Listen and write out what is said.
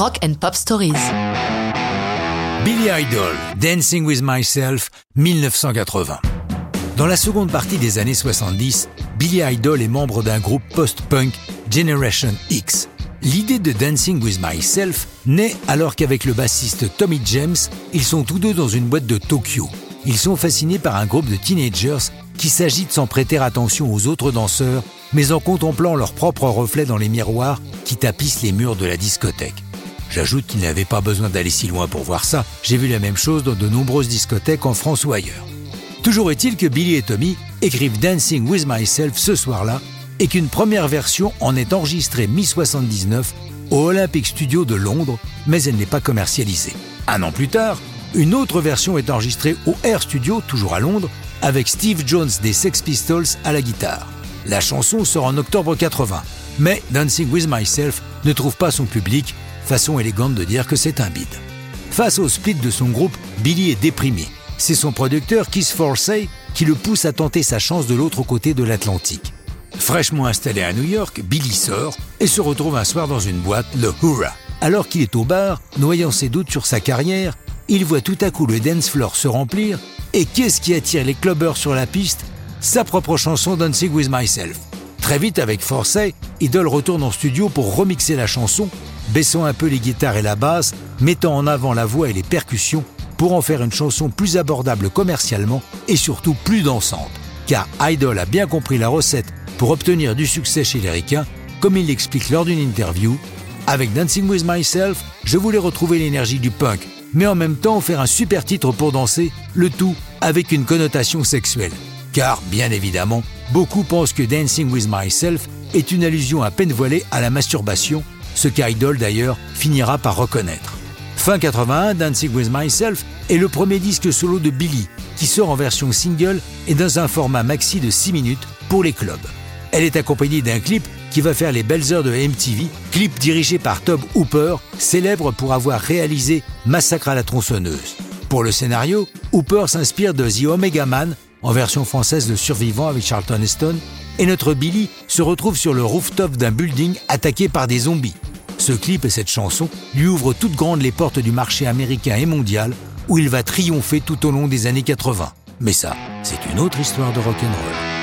Rock and Pop Stories. Billy Idol, Dancing with Myself, 1980. Dans la seconde partie des années 70, Billy Idol est membre d'un groupe post-punk Generation X. L'idée de Dancing with Myself naît alors qu'avec le bassiste Tommy James, ils sont tous deux dans une boîte de Tokyo. Ils sont fascinés par un groupe de teenagers qui s'agitent sans prêter attention aux autres danseurs, mais en contemplant leurs propres reflets dans les miroirs qui tapissent les murs de la discothèque. J'ajoute qu'ils n'avaient pas besoin d'aller si loin pour voir ça, j'ai vu la même chose dans de nombreuses discothèques en France ou ailleurs. Toujours est-il que Billy et Tommy écrivent Dancing with Myself ce soir-là et qu'une première version en est enregistrée mi-79 au Olympic Studio de Londres, mais elle n'est pas commercialisée. Un an plus tard, une autre version est enregistrée au Air Studio, toujours à Londres, avec Steve Jones des Sex Pistols à la guitare. La chanson sort en octobre 80, mais Dancing with Myself ne trouve pas son public, façon élégante de dire que c'est un bide. Face au split de son groupe, Billy est déprimé. C'est son producteur Keith Forsey qui le pousse à tenter sa chance de l'autre côté de l'Atlantique. Fraîchement installé à New York, Billy sort et se retrouve un soir dans une boîte, le Hurrah. Alors qu'il est au bar, noyant ses doutes sur sa carrière, il voit tout à coup le dance floor se remplir et qu'est-ce qui attire les clubbers sur la piste? Sa propre chanson Dancing with Myself. Très vite avec Forsey, Idol retourne en studio pour remixer la chanson, baissant un peu les guitares et la basse, mettant en avant la voix et les percussions pour en faire une chanson plus abordable commercialement et surtout plus dansante. Car Idol a bien compris la recette pour obtenir du succès chez les ricains, comme il l'explique lors d'une interview. Avec Dancing with Myself, je voulais retrouver l'énergie du punk, mais en même temps faire un super titre pour danser, le tout avec une connotation sexuelle. Car, bien évidemment, beaucoup pensent que Dancing with Myself est une allusion à peine voilée à la masturbation, ce qu'Idol d'ailleurs finira par reconnaître. Fin 81, Dancing with Myself est le premier disque solo de Billy, qui sort en version single et dans un format maxi de 6 minutes pour les clubs. Elle est accompagnée d'un clip qui va faire les belles heures de MTV, clip dirigé par Tob Hooper, célèbre pour avoir réalisé Massacre à la tronçonneuse. Pour le scénario, Hooper s'inspire de The Omega Man, en version française de Survivant avec Charlton Heston, et notre Billy se retrouve sur le rooftop d'un building attaqué par des zombies. Ce clip et cette chanson lui ouvrent toutes grandes les portes du marché américain et mondial, où il va triompher tout au long des années 80. Mais ça, c'est une autre histoire de rock'n'roll.